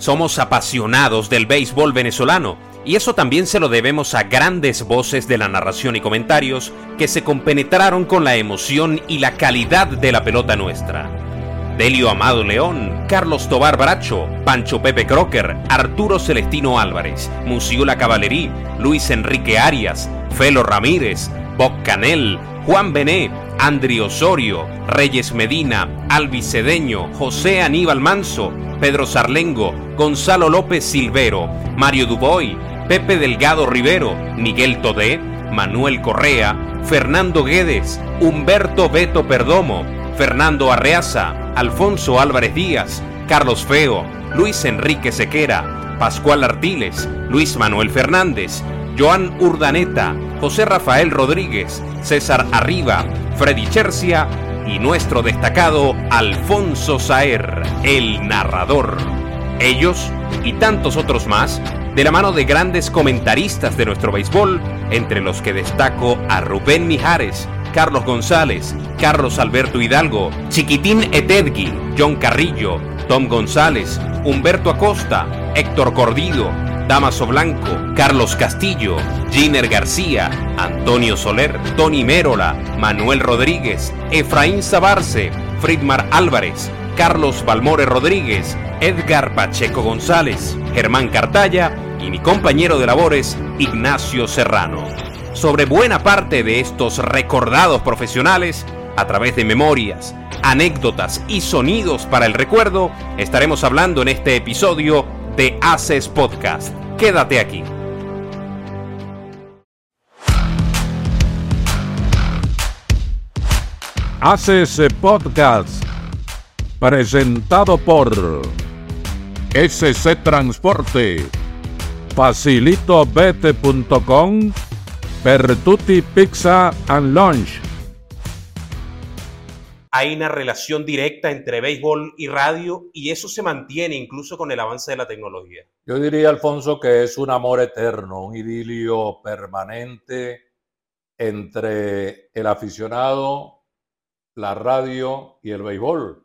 Somos apasionados del béisbol venezolano y eso también se lo debemos a grandes voces de la narración y comentarios que se compenetraron con la emoción y la calidad de la pelota nuestra. Delio Amado León, Carlos Tobar Bracho, Pancho Pepe Crocker, Arturo Celestino Álvarez, Musiola Cavallerí, Luis Enrique Arias, Felo Ramírez, Boc Canel, Juan Bené, Andri Osorio, Reyes Medina, Alvis Cedeño, José Aníbal Manso, Pedro Sarlengo, Gonzalo López Silvero, Mario Duboy, Pepe Delgado Rivero, Miguel Todé, Manuel Correa, Fernando Guedes, Humberto Beto Perdomo, Fernando Arreaza, Alfonso Álvarez Díaz, Carlos Feo, Luis Enrique Sequera, Pascual Artiles, Luis Manuel Fernández, Joan Urdaneta, José Rafael Rodríguez, César Arriba, Freddy Chercia y nuestro destacado Alfonso Saer, el narrador. Ellos y tantos otros más, de la mano de grandes comentaristas de nuestro béisbol, entre los que destaco a Rubén Mijares, Carlos González, Carlos Alberto Hidalgo, Chiquitín Etedgui, John Carrillo, Tom González, Humberto Acosta, Héctor Cordido, Damaso Blanco, Carlos Castillo, Giner García, Antonio Soler, Tony Mérola, Manuel Rodríguez, Efraín Sabarce, Fridmar Álvarez, Carlos Balmore Rodríguez, Edgar Pacheco González, Germán Cartaya y mi compañero de labores, Ignacio Serrano. Sobre buena parte de estos recordados profesionales, a través de memorias, anécdotas y sonidos para el recuerdo, estaremos hablando en este episodio de Haces Podcast. Quédate aquí. Haces Podcast, presentado por SC Transporte, facilitobete.com, Pertuti Pizza and Lunch hay una relación directa entre béisbol y radio y eso se mantiene incluso con el avance de la tecnología. Yo diría, Alfonso, que es un amor eterno, un idilio permanente entre el aficionado, la radio y el béisbol.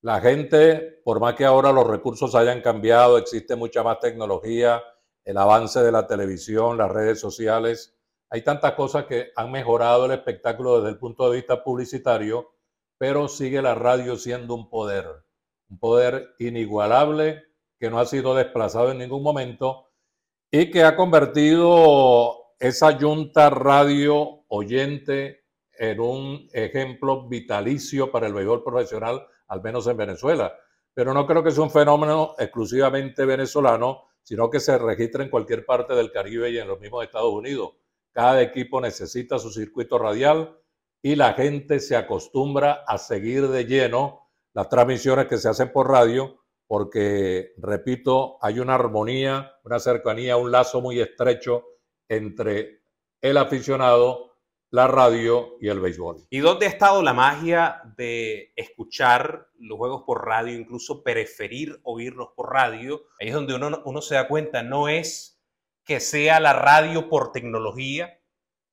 La gente, por más que ahora los recursos hayan cambiado, existe mucha más tecnología, el avance de la televisión, las redes sociales, hay tantas cosas que han mejorado el espectáculo desde el punto de vista publicitario pero sigue la radio siendo un poder, un poder inigualable que no ha sido desplazado en ningún momento y que ha convertido esa junta radio oyente en un ejemplo vitalicio para el béisbol profesional, al menos en Venezuela. Pero no creo que sea un fenómeno exclusivamente venezolano, sino que se registra en cualquier parte del Caribe y en los mismos Estados Unidos. Cada equipo necesita su circuito radial y la gente se acostumbra a seguir de lleno las transmisiones que se hacen por radio porque, repito, hay una armonía, una cercanía, un lazo muy estrecho entre el aficionado, la radio y el béisbol. ¿Y dónde ha estado la magia de escuchar los juegos por radio, incluso preferir oírlos por radio? Ahí es donde uno, uno se da cuenta, no es que sea la radio por tecnología,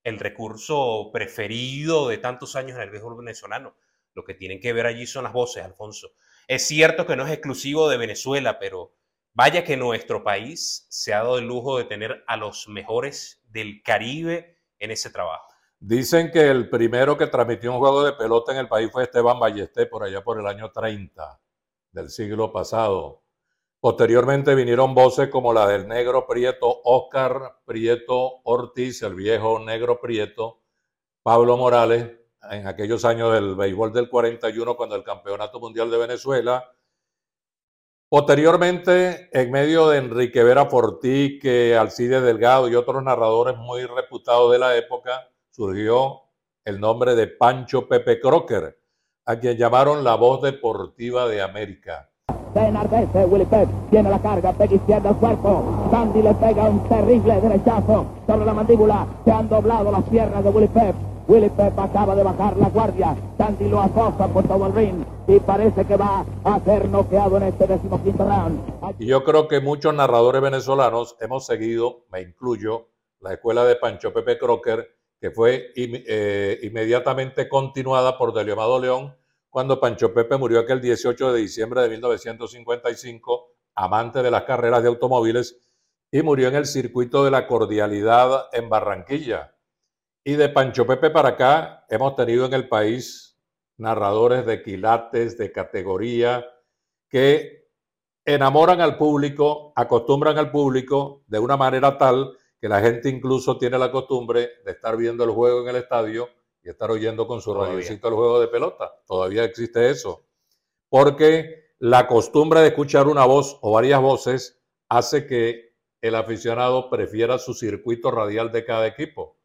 el recurso preferido de tantos años en el béisbol venezolano. Lo que tienen que ver allí son las voces, Alfonso. Es cierto que no es exclusivo de Venezuela, pero vaya que nuestro país se ha dado el lujo de tener a los mejores del Caribe en ese trabajo. Dicen que el primero que transmitió un juego de pelota en el país fue Esteban Ballesté por allá por el año 30 del siglo pasado. Posteriormente vinieron voces como la del negro Prieto, Oscar Prieto Ortiz, el viejo negro Prieto, Pablo Morales, en aquellos años del béisbol del 41, cuando el Campeonato Mundial de Venezuela. Posteriormente, en medio de Enrique Vera Fortique, Alcide Delgado y otros narradores muy reputados de la época, surgió el nombre de Pancho Pepe Crocker, a quien llamaron la voz deportiva de América se enardece Willy Pep, tiene la carga, pega izquierda al cuerpo, Sandy le pega un terrible derechazo sobre la mandíbula, se han doblado las piernas de Willy Pep, Willy Pep acaba de bajar la guardia, Sandy lo acosa por todo el ring y parece que va a ser noqueado en este decimoquinto round. Y yo creo que muchos narradores venezolanos hemos seguido, me incluyo, la escuela de Pancho Pepe Crocker, que fue eh, inmediatamente continuada por Delio Amado León, cuando Pancho Pepe murió aquel 18 de diciembre de 1955 amante de las carreras de automóviles y murió en el circuito de la cordialidad en Barranquilla. Y de Pancho Pepe para acá hemos tenido en el país narradores de quilates, de categoría, que enamoran al público, acostumbran al público de una manera tal que la gente incluso tiene la costumbre de estar viendo el juego en el estadio y estar oyendo con su radiocito el juego de pelota. Todavía existe eso. Porque la costumbre de escuchar una voz o varias voces hace que el aficionado prefiera su circuito radial de cada equipo.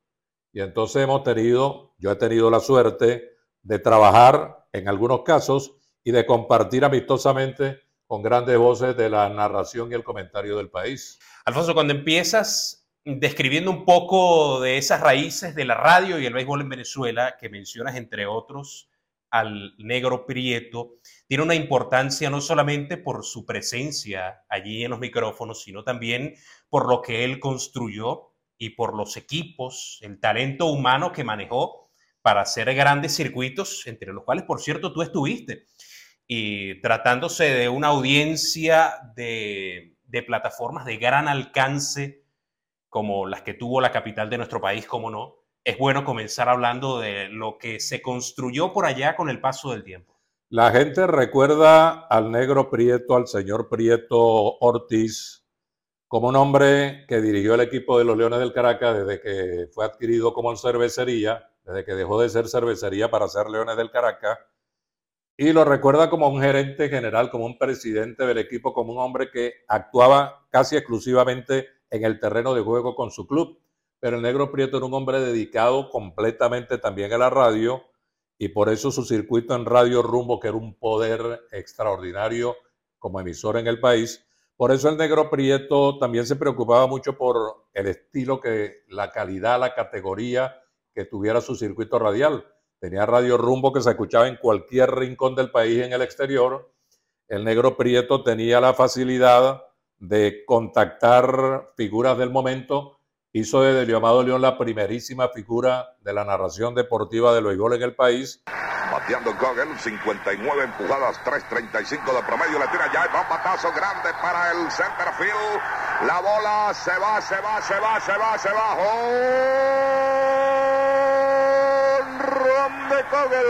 Y entonces hemos tenido, yo he tenido la suerte de trabajar en algunos casos y de compartir amistosamente con grandes voces de la narración y el comentario del país. Alfonso, cuando empiezas describiendo un poco de esas raíces de la radio y el béisbol en Venezuela, que mencionas entre otros al negro Prieto, tiene una importancia no solamente por su presencia allí en los micrófonos, sino también por lo que él construyó y por los equipos, el talento humano que manejó para hacer grandes circuitos, entre los cuales, por cierto, tú estuviste y tratándose de una audiencia de, plataformas de gran alcance como las que tuvo la capital de nuestro país, como no, es bueno comenzar hablando de lo que se construyó por allá con el paso del tiempo. La gente recuerda al negro Prieto, al señor Prieto Ortiz, como un hombre que dirigió el equipo de los Leones del Caracas desde que fue adquirido como cervecería, desde que dejó de ser cervecería para ser Leones del Caracas, y lo recuerda como un gerente general, como un presidente del equipo, como un hombre que actuaba casi exclusivamente en el terreno de juego con su club. Pero el negro Prieto era un hombre dedicado completamente también a la radio y por eso su circuito en Radio Rumbo, que era un poder extraordinario como emisor en el país, por eso el negro Prieto también se preocupaba mucho por el estilo, que la calidad, la categoría que tuviera su circuito radial Tenía Radio Rumbo que se escuchaba en cualquier rincón del país en el exterior. El negro Prieto tenía la facilidad de contactar figuras del momento. Hizo de Delio León la primerísima figura de la narración deportiva de béisbol en el país. Bateando Gogel, 59 empujadas, 3.35 de promedio. Le tira ya, va batazo grande para el center field. La bola se va, se va, se va, se va, se va. de Kogel.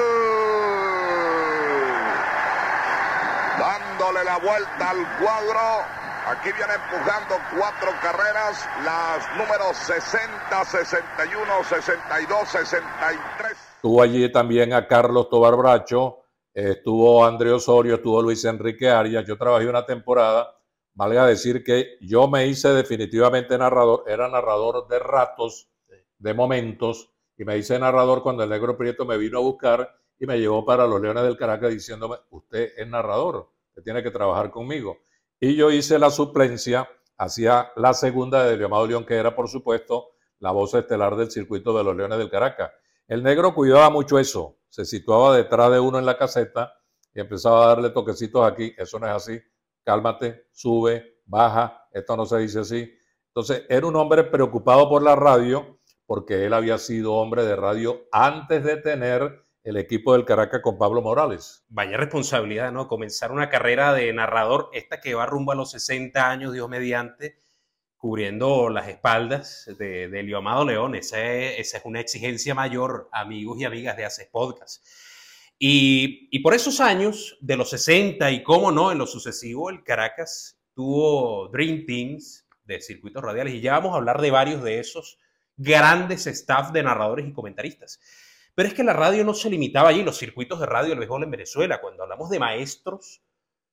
Dándole la vuelta al cuadro. Aquí viene empujando cuatro carreras, las números 60, 61, 62, 63. Estuvo allí también a Carlos Tobar Bracho, estuvo André Osorio, estuvo Luis Enrique Arias. Yo trabajé una temporada, valga decir que yo me hice definitivamente narrador, era narrador de ratos, de momentos, y me hice narrador cuando el negro Prieto me vino a buscar y me llevó para los Leones del Caracas diciéndome, usted es narrador, usted tiene que trabajar conmigo. Y yo hice la suplencia, hacía la segunda de Leomado León, que era por supuesto la voz estelar del circuito de los Leones del Caracas. El negro cuidaba mucho eso, se situaba detrás de uno en la caseta y empezaba a darle toquecitos aquí, eso no es así, cálmate, sube, baja, esto no se dice así. Entonces, era un hombre preocupado por la radio porque él había sido hombre de radio antes de tener el equipo del Caracas con Pablo Morales. Vaya responsabilidad, ¿no? Comenzar una carrera de narrador, esta que va rumbo a los 60 años, Dios mediante, cubriendo las espaldas de, de Amado León. Esa es, una exigencia mayor, amigos y amigas de Haces Podcast. Y, y por esos años, de los 60 y cómo no, en lo sucesivo, el Caracas tuvo Dream Teams de circuitos radiales y ya vamos a hablar de varios de esos grandes staff de narradores y comentaristas. Pero es que la radio no se limitaba allí, los circuitos de radio del béisbol en Venezuela. Cuando hablamos de maestros,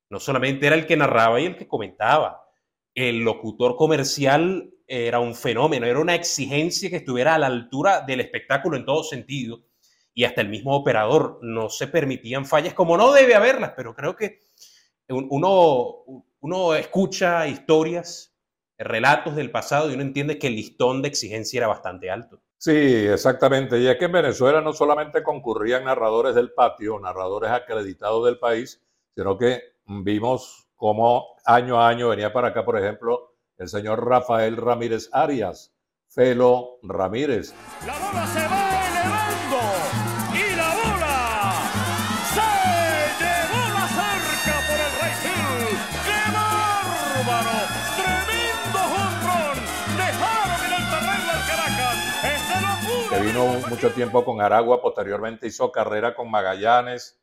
no solamente era el que narraba y el que comentaba. El locutor comercial era un fenómeno, era una exigencia que estuviera a la altura del espectáculo en todo sentido. Y hasta el mismo operador no se permitían fallas, como no debe haberlas, pero creo que uno, uno escucha historias relatos del pasado y uno entiende que el listón de exigencia era bastante alto. Sí, exactamente. Y es que en Venezuela no solamente concurrían narradores del patio, narradores acreditados del país, sino que vimos cómo año a año venía para acá, por ejemplo, el señor Rafael Ramírez Arias, Felo Ramírez. La bola se va vino mucho tiempo con Aragua, posteriormente hizo carrera con Magallanes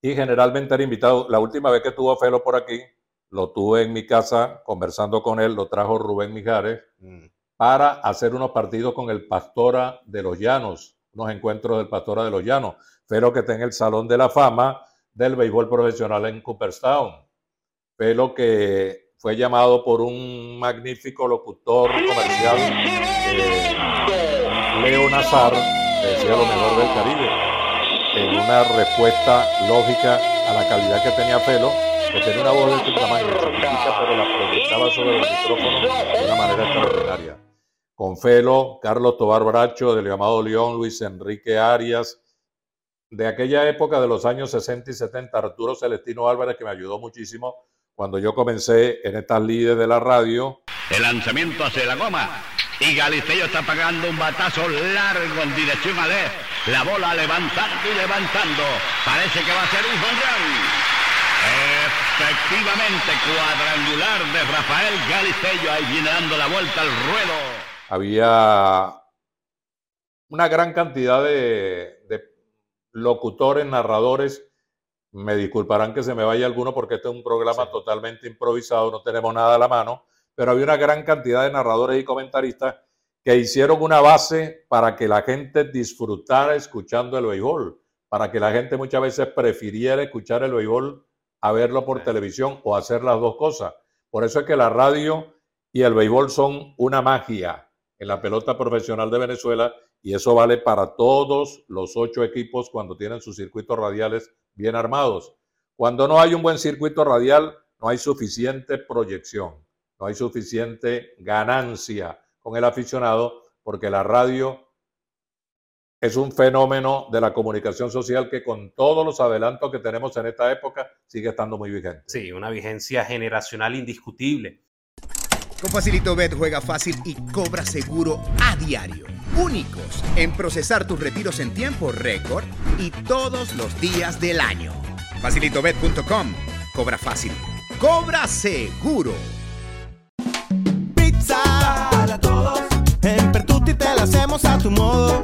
y generalmente era invitado. La última vez que tuvo Felo por aquí, lo tuve en mi casa conversando con él, lo trajo Rubén Mijares para hacer unos partidos con el Pastora de los Llanos, unos encuentros del Pastora de los Llanos. Felo que está en el Salón de la Fama del béisbol profesional en Cooperstown. Felo que fue llamado por un magnífico locutor comercial, eh, Leo Nazar, decía lo mejor del Caribe, en una respuesta lógica a la calidad que tenía Felo, que tenía una voz de este tamaño, chiquitita, pero la proyectaba sobre el micrófono de una manera extraordinaria. Con Felo, Carlos Tobar Bracho, del llamado León, Luis Enrique Arias, de aquella época de los años 60 y 70, Arturo Celestino Álvarez, que me ayudó muchísimo cuando yo comencé en estas líderes de la radio. El lanzamiento hacia la goma. Y Galicello está pagando un batazo largo en dirección a left. La bola levantando y levantando. Parece que va a ser un jonrón. Efectivamente, cuadrangular de Rafael Galicello. Ahí viene dando la vuelta al ruedo. Había una gran cantidad de, de locutores, narradores. Me disculparán que se me vaya alguno porque este es un programa Sí. totalmente improvisado, no tenemos nada a la mano, pero había una gran cantidad de narradores y comentaristas que hicieron una base para que la gente disfrutara escuchando el béisbol, para que la gente muchas veces prefiriera escuchar el béisbol a verlo por Sí. televisión o hacer las dos cosas. Por eso es que la radio y el béisbol son una magia en la pelota profesional de Venezuela y eso vale para todos los ocho equipos cuando tienen sus circuitos radiales bien armados. Cuando no hay un buen circuito radial, no hay suficiente proyección, no hay suficiente ganancia con el aficionado, porque la radio es un fenómeno de la comunicación social que con todos los adelantos que tenemos en esta época sigue estando muy vigente. Sí, una vigencia generacional indiscutible. Con Facilito Bet juega fácil y cobra seguro a diario. Únicos en procesar tus retiros en tiempo récord y todos los días del año. Facilitobet.com. Cobra fácil. Cobra seguro. Tu modo.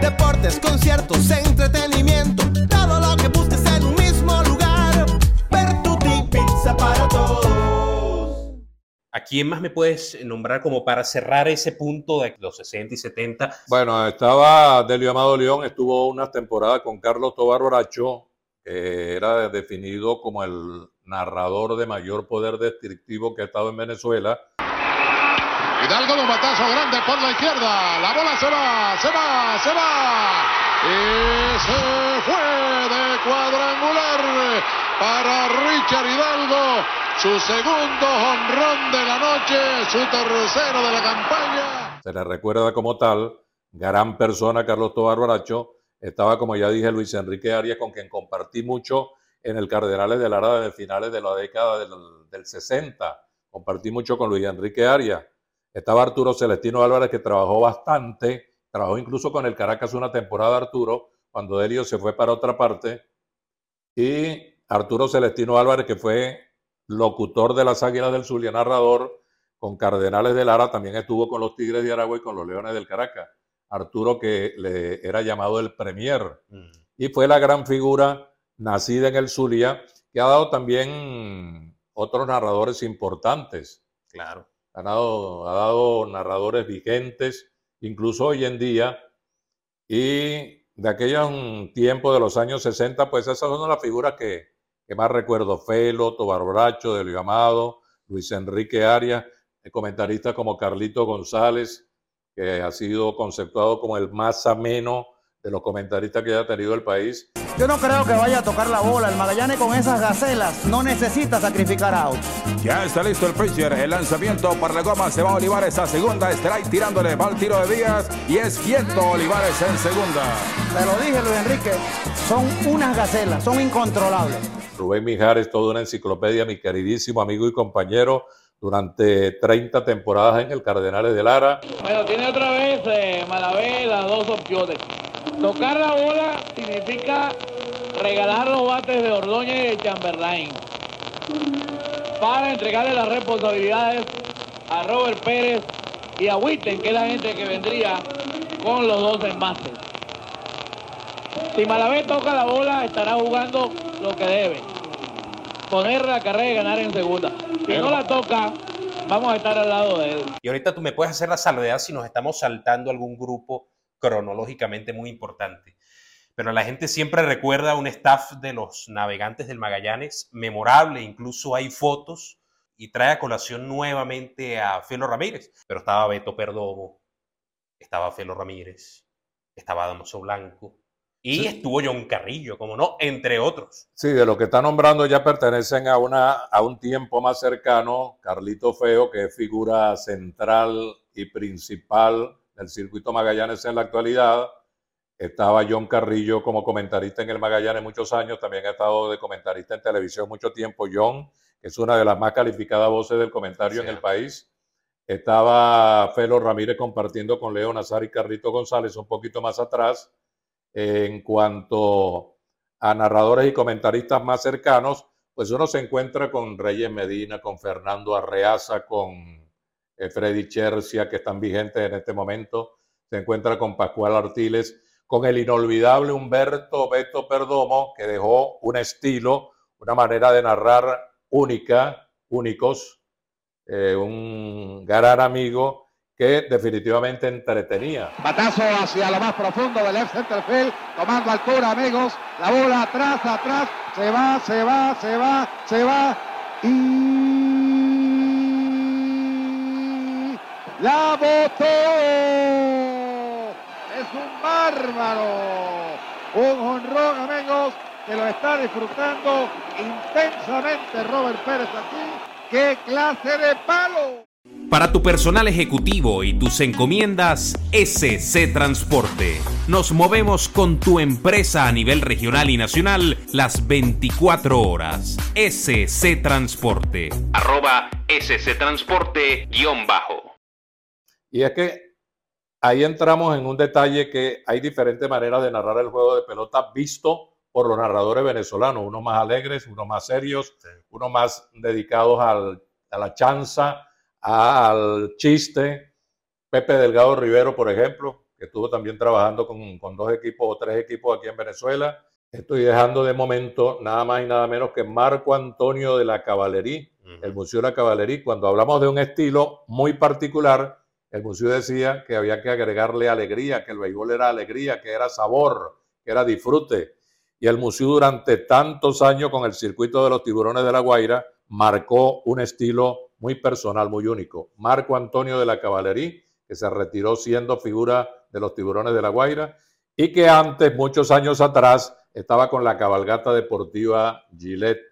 Deportes, conciertos, entretenimiento. Todo lo que busques en un mismo lugar. Pertuti Pizza para todos. ¿A quién más me puedes nombrar como para cerrar ese punto de los 60 y 70? Bueno, estaba Delio Amado León, estuvo unas temporadas con Carlos Tobar Bracho, que era definido como el narrador de mayor poder descriptivo que ha estado en Venezuela. Hidalgo batazo grande por la izquierda. La bola se va, se va, se va. Y se fue de cuadrangular para Richard Hidalgo. Su segundo honrón de la noche, su tercero de la campaña. Se le recuerda como tal, gran persona Carlos Tobar Bracho. Estaba, como ya dije, Luis Enrique Arias, con quien compartí mucho en el Cardenales de Lara de finales de la década del, del 60. Compartí mucho con Luis Enrique Arias. Estaba Arturo Celestino Álvarez, que trabajó bastante, trabajó incluso con el Caracas una temporada Arturo, cuando Delio se fue para otra parte. Y Arturo Celestino Álvarez, que fue locutor de las Águilas del Zulia, narrador con Cardenales de Lara, también estuvo con los Tigres de Aragua y con los Leones del Caracas. Arturo, que le era llamado el Premier, y fue la gran figura nacida en el Zulia, que ha dado también otros narradores importantes. Claro. Ha dado, narradores vigentes, incluso hoy en día, y de aquellos tiempos de los años 60, pues esas son las figuras que, que más recuerdo. Felo, Tobar Bracho, Delio Amado, Luis Enrique Arias, comentaristas como Carlito González, que ha sido conceptuado como el más ameno de los comentaristas que haya tenido el país. Yo no creo que vaya a tocar la bola. El Magallanes con esas gacelas no necesita sacrificar out. Ya está listo el pitcher. El lanzamiento para la goma. Se va Olivares a segunda. Strike tirándole. Va el tiro de Díaz. Y es quieto Olivares en segunda. Te lo dije, Luis Enrique. Son unas gacelas. Son incontrolables. Rubén Mijares, toda una enciclopedia, mi queridísimo amigo y compañero, durante 30 temporadas en el Cardenales de Lara. Bueno, tiene otra vez eh, Malavé las dos opciones. Tocar la bola significa regalar los bates de Ordóñez y de Chamberlain. para entregarle las responsabilidades a Robert Pérez y a Witten, que es la gente que vendría con los dos envases. Si Malavé toca la bola, estará jugando lo que debe. Poner la carrera y ganar en segunda. Si no la toca, vamos a estar al lado de él. Y ahorita tú me puedes hacer la salvedad si nos estamos saltando algún grupo cronológicamente muy importante. Pero la gente siempre recuerda un staff de los navegantes del Magallanes memorable, incluso hay fotos y trae a colación nuevamente a Felo Ramírez. Pero estaba Beto Perdomo, estaba Felo Ramírez, estaba Damaso Blanco y estuvo John Carrillo, como no, entre otros. Sí, de lo que está nombrando ya pertenecen a, una, a un tiempo más cercano. Carlito Feo, que es figura central y principal del circuito Magallanes en la actualidad. Estaba John Carrillo como comentarista en el Magallanes muchos años, también ha estado de comentarista en televisión mucho tiempo. John, que es una de las más calificadas voces del comentario en el país. Estaba Felo Ramírez compartiendo con Leo Nazar y Carlito González un poquito más atrás. En cuanto a narradores y comentaristas más cercanos, pues uno se encuentra con Reyes Medina, con Fernando Arreaza, con Freddy Chercia, que están vigentes en este momento. Se encuentra con Pascual Artiles, con el inolvidable Humberto Beto Perdomo, que dejó un estilo, una manera de narrar única, únicos, eh, un gran amigo que definitivamente entretenía. Batazo hacia lo más profundo del left center field, tomando altura, amigos. La bola atrás, atrás, se va, se va, se va, se va. Y la botó. Es un bárbaro. Un honrón, amigos, que lo está disfrutando intensamente Robert Pérez aquí. ¡Qué clase de palo! Para tu personal ejecutivo y tus encomiendas, SC Transporte. Nos movemos con tu empresa a nivel regional y nacional las 24 horas. SC Transporte. Arroba SC Transporte guion bajo. Y es que ahí entramos en un detalle que hay diferentes maneras de narrar el juego de pelota visto por los narradores venezolanos, unos más alegres, unos más serios, unos más dedicados al, a la chanza, al chiste. Pepe Delgado Rivero, por ejemplo, que estuvo también trabajando con, con, dos equipos o tres equipos aquí en Venezuela. Estoy dejando de momento nada más y nada menos que Marco Antonio de la Caballería, el Museo de la Caballería. Cuando hablamos de un estilo muy particular, el museo decía que había que agregarle alegría, que el béisbol era alegría, que era sabor, que era disfrute. Y el museo durante tantos años con el circuito de los tiburones de la Guaira marcó un estilo muy personal, muy único. Marco Antonio de la Caballería, que se retiró siendo figura de los tiburones de la Guaira y que antes, muchos años atrás, estaba con la cabalgata deportiva Gillette,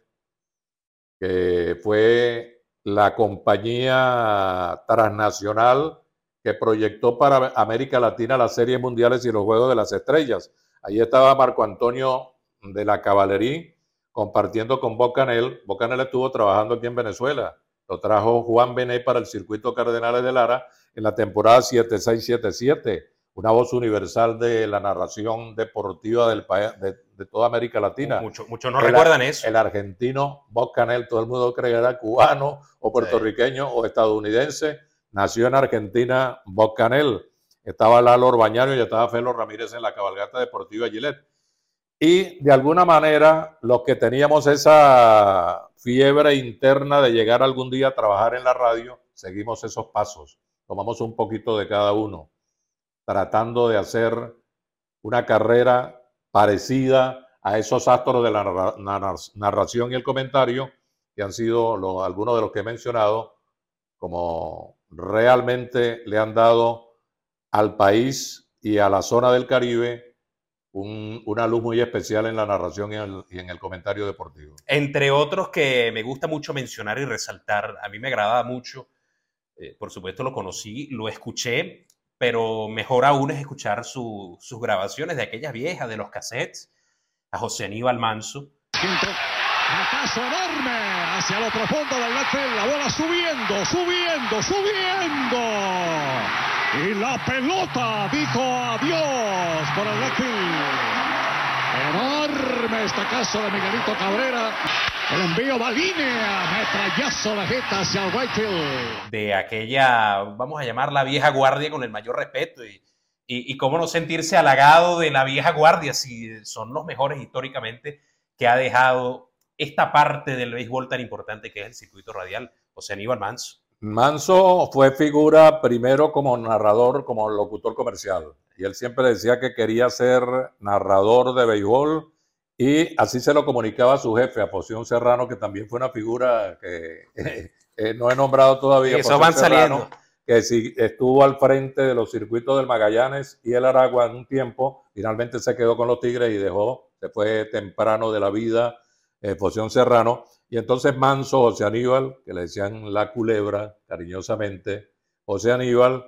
que fue la compañía transnacional que proyectó para América Latina las series mundiales y los Juegos de las Estrellas. Allí estaba Marco Antonio de la Caballería compartiendo con Bocanel. Bocanel estuvo trabajando aquí en Venezuela. Lo trajo Juan Bené para el circuito Cardenales de Lara en la temporada 7677, una voz universal de la narración deportiva del país, de, toda América Latina. Muchos mucho no recuerdan eso. El argentino Bob Canel, todo el mundo cree que era cubano o puertorriqueño o estadounidense. Nació en Argentina Bob Canel. Estaba Lalo Orbañano y estaba Felo Ramírez en la cabalgata deportiva Gillette. Y de alguna manera, los que teníamos esa fiebre interna de llegar algún día a trabajar en la radio, seguimos esos pasos. Tomamos un poquito de cada uno, tratando de hacer una carrera parecida a esos astros de la narración y el comentario, que han sido algunos de los que he mencionado, como realmente le han dado al país y a la zona del Caribe una luz muy especial en la narración y en, el, comentario deportivo. Entre otros que me gusta mucho mencionar y resaltar, a mí me agradaba mucho, eh, por supuesto lo conocí, lo escuché, pero mejor aún es escuchar sus grabaciones de aquellas viejas, de los cassettes, a José Aníbal Manso. Paso enorme hacia lo profundo del left la bola subiendo, subiendo, subiendo. Y la pelota dijo adiós por el left Enorme esta casa de Miguelito Cabrera. El envío va línea. Metrallazo la jeta hacia el right field. de aquella, vamos a llamarla vieja guardia con el mayor respeto y, y, y cómo no sentirse halagado de la vieja guardia si son los mejores históricamente que ha dejado esta parte del béisbol tan importante que es el circuito radial, José Aníbal Manso. Manso fue figura primero como narrador, como locutor comercial. Y él siempre decía que quería ser narrador de béisbol y así se lo comunicaba a su jefe, a Poción Serrano, que también fue una figura que eh, no he nombrado todavía. Eso van Serrano, saliendo. Que sí estuvo al frente de los circuitos del Magallanes y el Aragua en un tiempo. Finalmente se quedó con los Tigres y dejó, se fue temprano de la vida, eh, Serrano. Y entonces Manso, José Aníbal, que le decían la culebra cariñosamente, José Aníbal,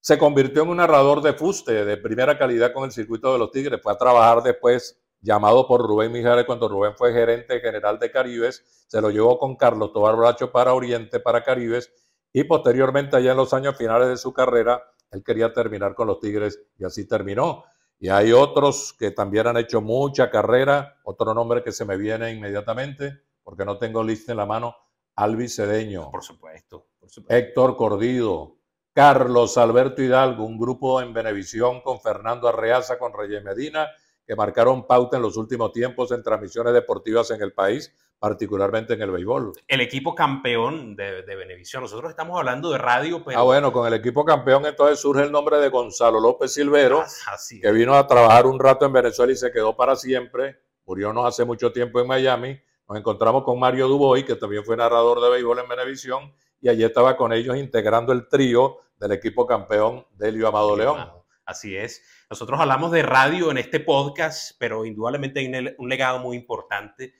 se convirtió en un narrador de fuste de primera calidad con el circuito de los Tigres. Fue a trabajar después, llamado por Rubén Mijares, cuando Rubén fue gerente general de Caribes, se lo llevó con Carlos Tobar Bracho para Oriente, para Caribes, y posteriormente, allá en los años finales de su carrera, él quería terminar con los Tigres y así terminó. Y hay otros que también han hecho mucha carrera, otro nombre que se me viene inmediatamente, porque no tengo lista en la mano, Alvis Cedeño. Por supuesto, por supuesto. Héctor Cordido, Carlos Alberto Hidalgo, un grupo en Benevisión con Fernando Arreaza, con Reyes Medina, que marcaron pauta en los últimos tiempos en transmisiones deportivas en el país, particularmente en el béisbol. El equipo campeón de, de Benevisión. Nosotros estamos hablando de radio, pero... Ah, bueno, con el equipo campeón entonces surge el nombre de Gonzalo López Silvero, Así que vino a trabajar un rato en Venezuela y se quedó para siempre. Murió no hace mucho tiempo en Miami. Nos encontramos con Mario Dubois, que también fue narrador de béisbol en Benevisión, y allí estaba con ellos integrando el trío del equipo campeón Delio Amado León. Así es. Nosotros hablamos de radio en este podcast, pero indudablemente hay un legado muy importante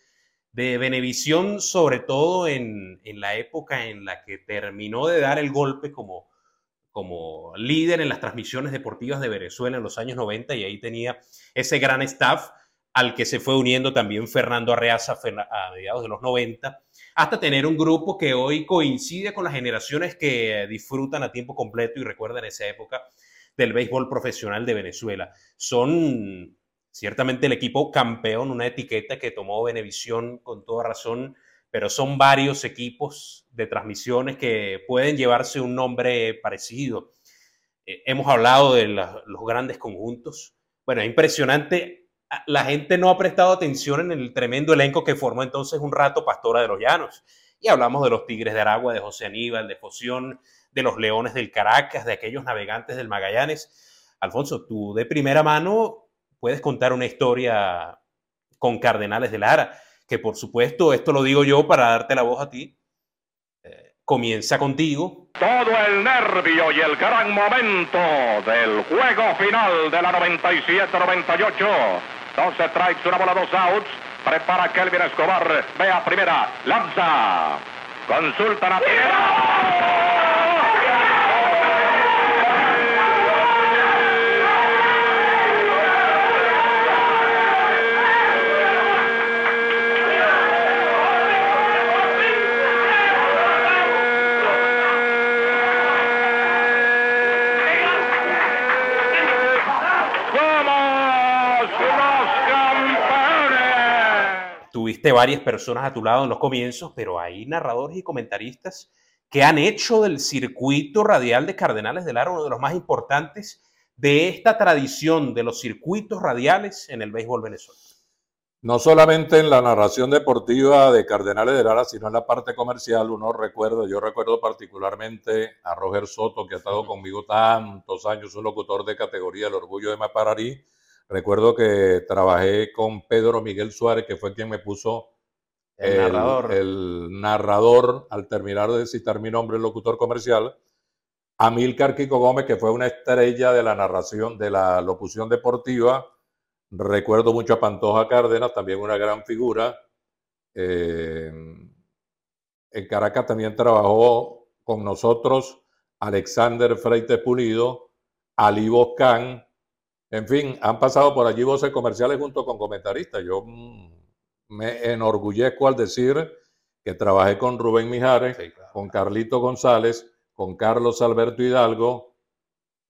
de Benevisión, sobre todo en, en la época en la que terminó de dar el golpe como, como líder en las transmisiones deportivas de Venezuela en los años 90 y ahí tenía ese gran staff al que se fue uniendo también Fernando Arreaza a mediados de los 90, hasta tener un grupo que hoy coincide con las generaciones que disfrutan a tiempo completo y recuerdan esa época del béisbol profesional de Venezuela. Son ciertamente el equipo campeón, una etiqueta que tomó Venevisión con toda razón, pero son varios equipos de transmisiones que pueden llevarse un nombre parecido. Eh, hemos hablado de los grandes conjuntos. Bueno, es impresionante. La gente no ha prestado atención en el tremendo elenco que formó entonces un rato Pastora de los Llanos. Y hablamos de los Tigres de Aragua, de José Aníbal, de Foción, de los Leones del Caracas, de aquellos navegantes del Magallanes. Alfonso, tú de primera mano puedes contar una historia con Cardenales de Lara, que por supuesto, esto lo digo yo para darte la voz a ti, eh, comienza contigo. Todo el nervio y el gran momento del juego final de la 97-98. 12 strikes, una bola, dos outs. Prepara Kelvin Escobar. Ve a primera. Lanza. Consulta la ¡Somos Tuviste varias personas a tu lado en los comienzos, pero hay narradores y comentaristas que han hecho del circuito radial de Cardenales de Lara uno de los más importantes de esta tradición de los circuitos radiales en el béisbol venezolano. No solamente en la narración deportiva de Cardenales de Lara, sino en la parte comercial, uno recuerda, yo recuerdo particularmente a Roger Soto, que ha estado conmigo tantos años, un locutor de categoría El Orgullo de Mapararí. Recuerdo que trabajé con Pedro Miguel Suárez, que fue quien me puso El narrador. el narrador, al terminar de citar mi nombre, el locutor comercial. A Milcar Kiko Gómez, que fue una estrella de la narración, de la locución deportiva. Recuerdo mucho a Pantoja Cárdenas, también una gran figura. Eh, en Caracas también trabajó con nosotros Alexander Freite Pulido, Ali Boscán. En fin, han pasado por allí voces comerciales junto con comentaristas. Yo mm, me enorgullezco al decir que trabajé con Rubén Mijares, con Carlito González, con Carlos Alberto Hidalgo,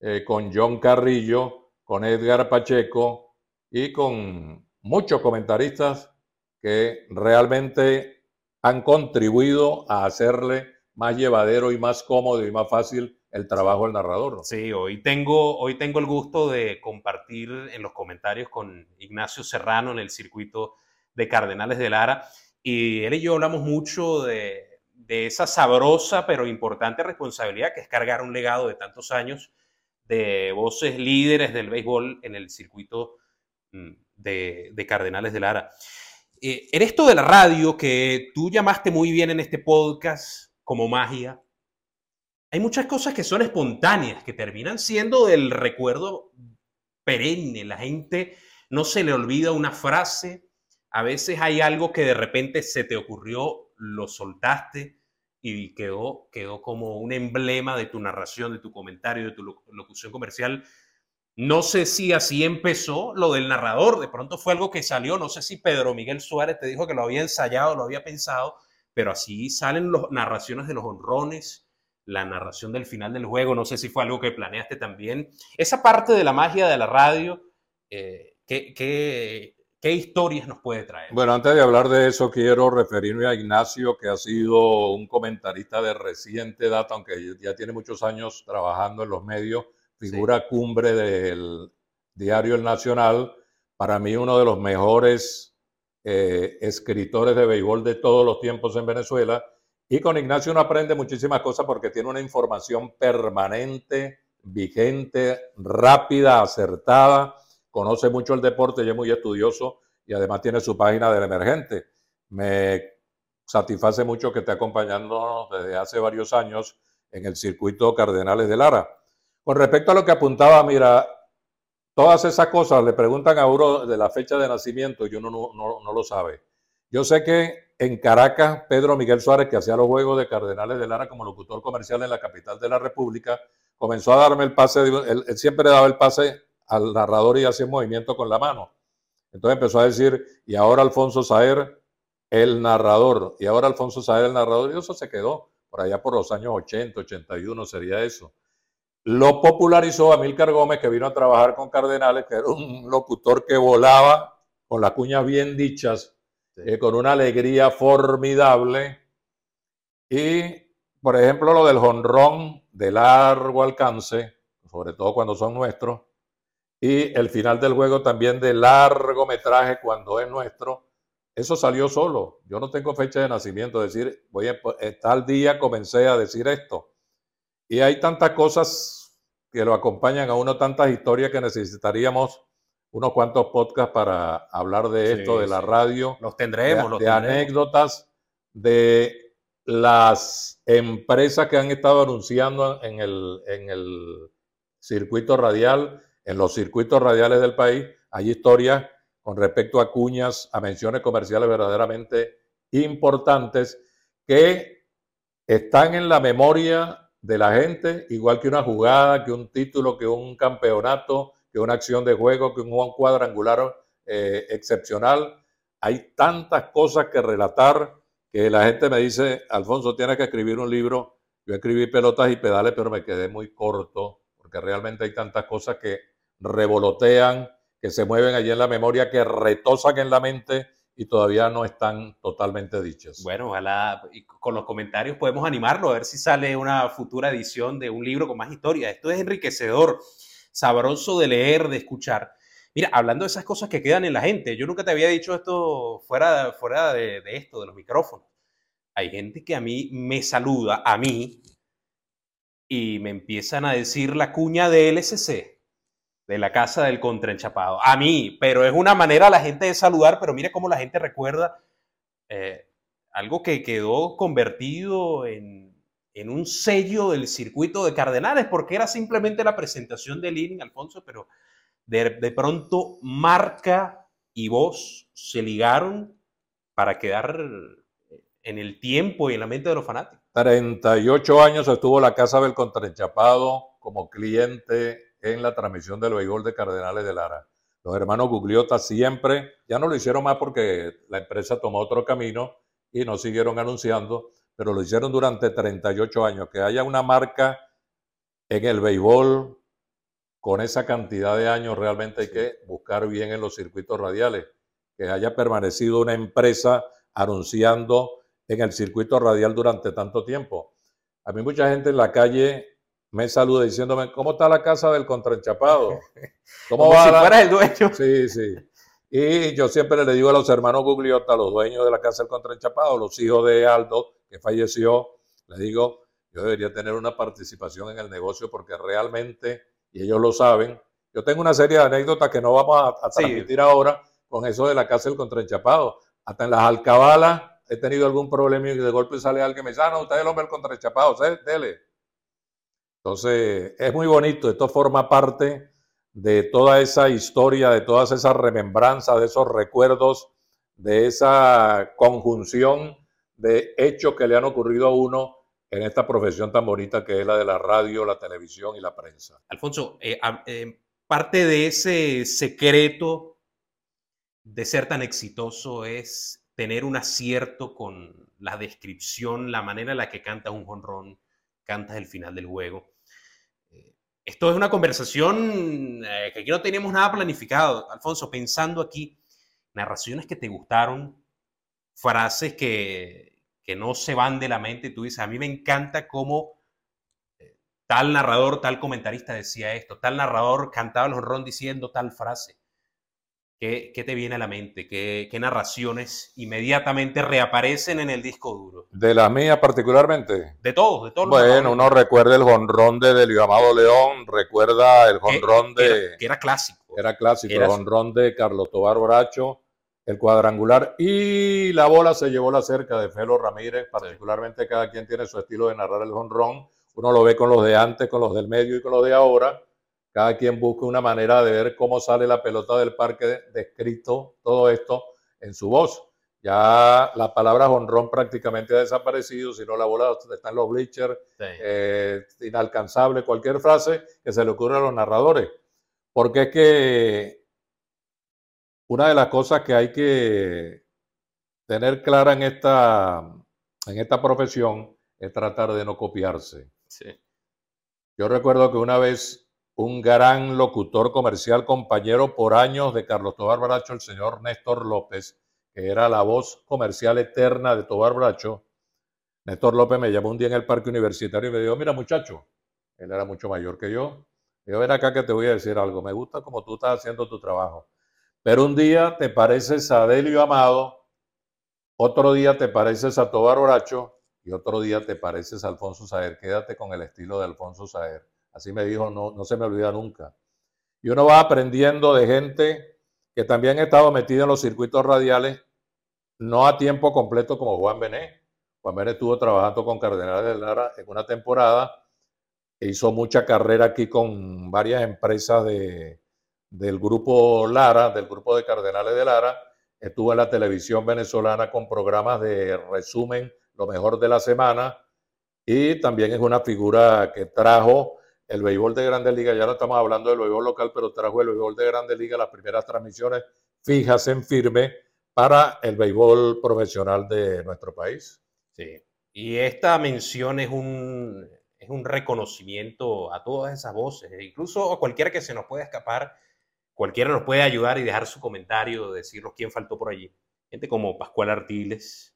eh, con John Carrillo, con Edgar Pacheco y con muchos comentaristas que realmente han contribuido a hacerle más llevadero y más cómodo y más fácil el trabajo del narrador. Sí, hoy tengo, hoy tengo el gusto de compartir en los comentarios con Ignacio Serrano en el circuito de Cardenales de Lara. Y él y yo hablamos mucho de, de esa sabrosa pero importante responsabilidad que es cargar un legado de tantos años de voces líderes del béisbol en el circuito mm, de, de Cardenales de Lara. Eh, en esto de la radio, que tú llamaste muy bien en este podcast como magia, hay muchas cosas que son espontáneas, que terminan siendo del recuerdo perenne. La gente no se le olvida una frase, a veces hay algo que de repente se te ocurrió, lo soltaste y quedó, quedó como un emblema de tu narración, de tu comentario, de tu locución comercial. No sé si así empezó lo del narrador, de pronto fue algo que salió, no sé si Pedro Miguel Suárez te dijo que lo había ensayado, lo había pensado, pero así salen las narraciones de los honrones, la narración del final del juego, no sé si fue algo que planeaste también. Esa parte de la magia de la radio, eh, ¿qué, qué, historias nos puede traer? Bueno, antes de hablar de eso, quiero referirme a Ignacio, que ha sido un comentarista de reciente data, aunque ya tiene muchos años trabajando en los medios, figura cumbre del diario El Nacional, para mí uno de los mejores eh, escritores de béisbol de todos los tiempos en Venezuela y con Ignacio uno aprende muchísimas cosas porque tiene una información permanente, vigente, rápida, acertada, conoce mucho el deporte y es muy estudioso y además tiene su página del emergente. Me satisface mucho que esté acompañándonos desde hace varios años en el circuito Cardenales de Lara. Con respecto a lo que apuntaba, mira, todas esas cosas le preguntan a uno de la fecha de nacimiento y uno no, no lo sabe. Yo sé que en Caracas, Pedro Miguel Suárez, que hacía los juegos de Cardenales de Lara como locutor comercial en la capital de la República, comenzó a darme el pase, él, siempre daba el pase al narrador y hacía movimiento con la mano. Entonces empezó a decir, y ahora Alfonso Saer, el narrador, y ahora Alfonso Saer, el narrador, y eso se quedó por allá por los años 80, 81 sería eso. Lo popularizó Amílcar Gómez, que vino a trabajar con Cardenales, que era un locutor que volaba con las cuñas bien dichas eh, con una alegría formidable. Y, por ejemplo, lo del jonrón de largo alcance, sobre todo cuando son nuestros, y el final del juego también de largo metraje cuando es nuestro, eso salió solo. Yo no tengo fecha de nacimiento, decir, voy a, eh, tal día comencé a decir esto. Y hay tantas cosas que lo acompañan a uno, tantas historias que necesitaríamos unos cuantos podcasts para hablar de esto, de la radio. Los tendremos, de, los de anécdotas de las empresas que han estado anunciando en el, en el circuito radial, en los circuitos radiales del país. Hay historias con respecto a cuñas, a menciones comerciales verdaderamente importantes que están en la memoria de la gente, igual que una jugada, que un título, que un campeonato, que una acción de juego, que un cuadrangular eh, excepcional. Hay tantas cosas que relatar que la gente me dice, Alfonso, tienes que escribir un libro. Yo escribí pelotas y pedales, pero me quedé muy corto, porque realmente hay tantas cosas que revolotean, que se mueven allí en la memoria, que retosan en la mente y todavía no están totalmente dichas. Bueno, ojalá con los comentarios podemos animarlo a ver si sale una futura edición de un libro con más historia. Esto es enriquecedor sabroso de leer, de escuchar. Mira, hablando de esas cosas que quedan en la gente, yo nunca te había dicho esto fuera, fuera de, esto, de los micrófonos. Hay gente que a mí me saluda, a mí, y me empiezan a decir la cuña de LSC, de la casa del contraenchapado. A mí, pero es una manera la gente de saludar, pero mire cómo la gente recuerda eh, algo que quedó convertido en, en un sello del circuito de Cardenales, porque era simplemente la presentación de Lini, Alfonso, pero de, pronto marca y voz se ligaron para quedar en el tiempo y en la mente de los fanáticos. 38 años estuvo la Casa del Contraenchapado como cliente en la transmisión del béisbol de Cardenales de Lara. Los hermanos Gugliota siempre, ya no lo hicieron más porque la empresa tomó otro camino y no siguieron anunciando, pero lo hicieron durante 38 años. Que haya una marca en el béisbol con esa cantidad de años, realmente hay que buscar bien en los circuitos radiales. que haya permanecido una empresa anunciando en el circuito radial durante tanto tiempo. A mí mucha gente en la calle me saluda diciéndome, ¿cómo está la casa del contraenchapado? ¿Cómo Como va si la-?" fueras el dueño. Sí, sí. Y yo siempre le digo a los hermanos Gugliotta, los dueños de la casa del contraenchapado, los hijos de Aldo, que falleció, les digo, yo debería tener una participación en el negocio porque realmente, y ellos lo saben, yo tengo una serie de anécdotas que no vamos a, a Sí. transmitir ahora con eso de la casa del contraenchapado. Hasta en las alcabalas he tenido algún problema y de golpe sale alguien y me dice, ah, no, usted es el hombre del contraenchapado, dele. Entonces, es muy bonito, esto forma parte de toda esa historia, de todas esas remembranzas, de esos recuerdos, de esa conjunción de hechos que le han ocurrido a uno en esta profesión tan bonita que es la de la radio, la televisión y la prensa. Alfonso, eh, eh, parte de ese secreto de ser tan exitoso es tener un acierto con la descripción, la manera en la que cantas un jonrón, cantas el final del juego. Eh, Esto es una conversación que aquí no tenemos nada planificado. Alfonso, pensando aquí, narraciones que te gustaron, frases que, que no se van de la mente, tú dices, a mí me encanta cómo eh, tal narrador, tal comentarista decía esto, tal narrador cantaba el honrón diciendo tal frase. ¿Qué, qué te viene a la mente? ¿Qué, qué narraciones inmediatamente reaparecen en el disco duro? De la mía particularmente. De todos, de todos los Bueno, narradores. uno recuerda el jonrón de Delio Amado León, recuerda el jonrón de... era, que era clásico. Era clásico, Era- el jonrón de Carlos Tobar Bracho, el cuadrangular y la bola se llevó la cerca de Felo Ramírez, particularmente cada quien tiene su estilo de narrar el jonrón. Uno lo ve con los de antes, con los del medio y con los de ahora. Cada quien busca una manera de ver cómo sale la pelota del parque descrito todo esto en su voz. Ya la palabra jonrón prácticamente ha desaparecido, sino la bola está en los bleachers, eh, inalcanzable, cualquier frase que se le ocurra a los narradores. Porque es que una de las cosas que hay que tener clara en esta, en esta profesión es tratar de no copiarse. Yo recuerdo que una vez un gran locutor comercial, compañero por años de Carlos Tobar Bracho, el señor Néstor López, que era la voz comercial eterna de Tobar Bracho, Néstor López me llamó un día en el parque universitario y me dijo, mira muchacho, él era mucho mayor que yo, yo ven acá que te voy a decir algo, me gusta como tú estás haciendo tu trabajo, pero un día te pareces a Delio Amado, otro día te pareces a Tobar Bracho y otro día te pareces a Alfonso Saer, quédate con el estilo de Alfonso Saer. Así me dijo, no, no se me olvida nunca. Y uno va aprendiendo de gente que también ha estado metida en los circuitos radiales, no a tiempo completo como Juan Bené. Juan Bené estuvo trabajando con Cardenales de Lara en una temporada, e hizo mucha carrera aquí con varias empresas de, del grupo Lara, del grupo de Cardenales de Lara. Estuvo en la televisión venezolana con programas de resumen, lo mejor de la semana, y también es una figura que trajo el béisbol de Grandes Ligas, ya no estamos hablando del béisbol local, pero trajo el béisbol de Grandes Ligas, las primeras transmisiones fijas en firme para el béisbol profesional de nuestro país. Sí. Y esta mención es un, es un reconocimiento a todas esas voces, e incluso a cualquiera que se nos pueda escapar, cualquiera nos puede ayudar y dejar su comentario, decirnos quién faltó por allí. Gente como Pascual Artiles,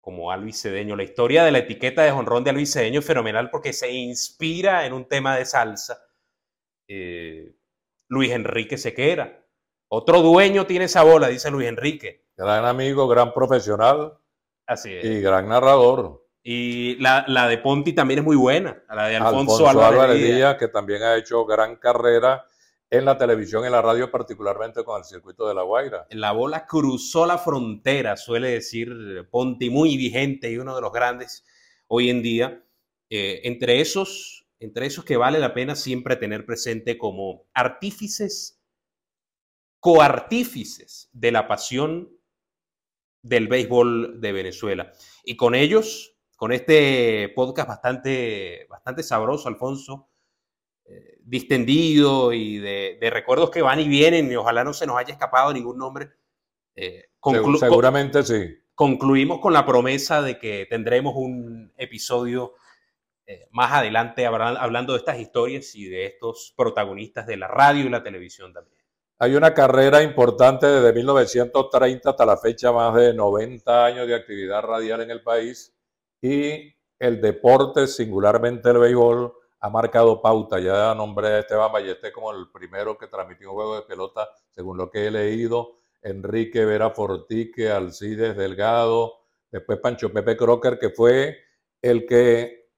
como Alvis Cedeño. La historia de la etiqueta de jonrón de Alvis Cedeño es fenomenal porque se inspira en un tema de salsa. Eh, Luis Enrique Sequera. Otro dueño tiene esa bola, dice Luis Enrique. Gran amigo, gran profesional Así es. y gran narrador. Y la, la de Ponti también es muy buena, la de Alfonso, Alfonso Álvarez, Díaz. Díaz, que también ha hecho gran carrera en la televisión en la radio, particularmente con el circuito de La Guaira. La bola cruzó la frontera, suele decir Ponti, muy vigente y uno de los grandes hoy en día. Eh, entre, esos, entre esos que vale la pena siempre tener presente como artífices, coartífices de la pasión del béisbol de Venezuela. Y con ellos, con este podcast bastante, bastante sabroso, Alfonso, distendido y de, de recuerdos que van y vienen, y ojalá no se nos haya escapado ningún nombre. eh, conclu- Seguramente sí. concluimos con la promesa de que tendremos un episodio eh, más adelante habla- hablando de estas historias y de estos protagonistas de la radio y la televisión también. Hay una carrera importante desde 1930 hasta la fecha, más de 90 años de actividad radial en el país y el deporte, singularmente el béisbol, ha marcado pauta. Ya nombré a Esteban Ballester como el primero que transmitió un juego de pelota, según lo que he leído. Enrique Vera Fortique, Alcides Delgado, después Pancho Pepe Crocker, que fue el que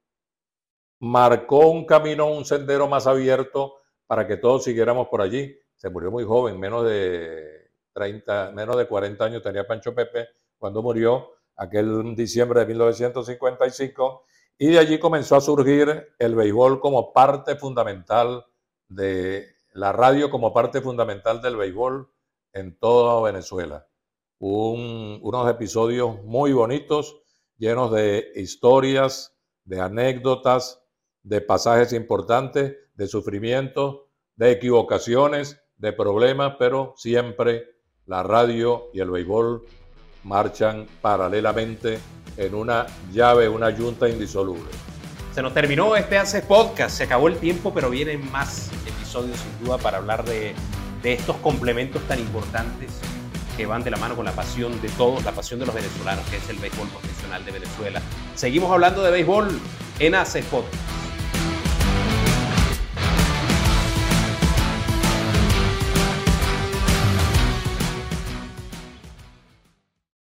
marcó un camino, un sendero más abierto para que todos siguiéramos por allí. Se murió muy joven, menos de 30, menos de 40 años tenía Pancho Pepe cuando murió, aquel diciembre de 1955, y de allí comenzó a surgir el béisbol como parte fundamental de la radio, como parte fundamental del béisbol en toda Venezuela. unos episodios muy bonitos, llenos de historias, de anécdotas, de pasajes importantes, de sufrimientos, de equivocaciones, de problemas, pero siempre la radio y el béisbol marchan paralelamente en una llave, una yunta indisoluble. Se nos terminó este Hace Podcast, se acabó el tiempo, pero vienen más episodios sin duda para hablar de, de estos complementos tan importantes que van de la mano con la pasión de todos, la pasión de los venezolanos, que es el béisbol profesional de Venezuela. Seguimos hablando de béisbol en Hace Podcast.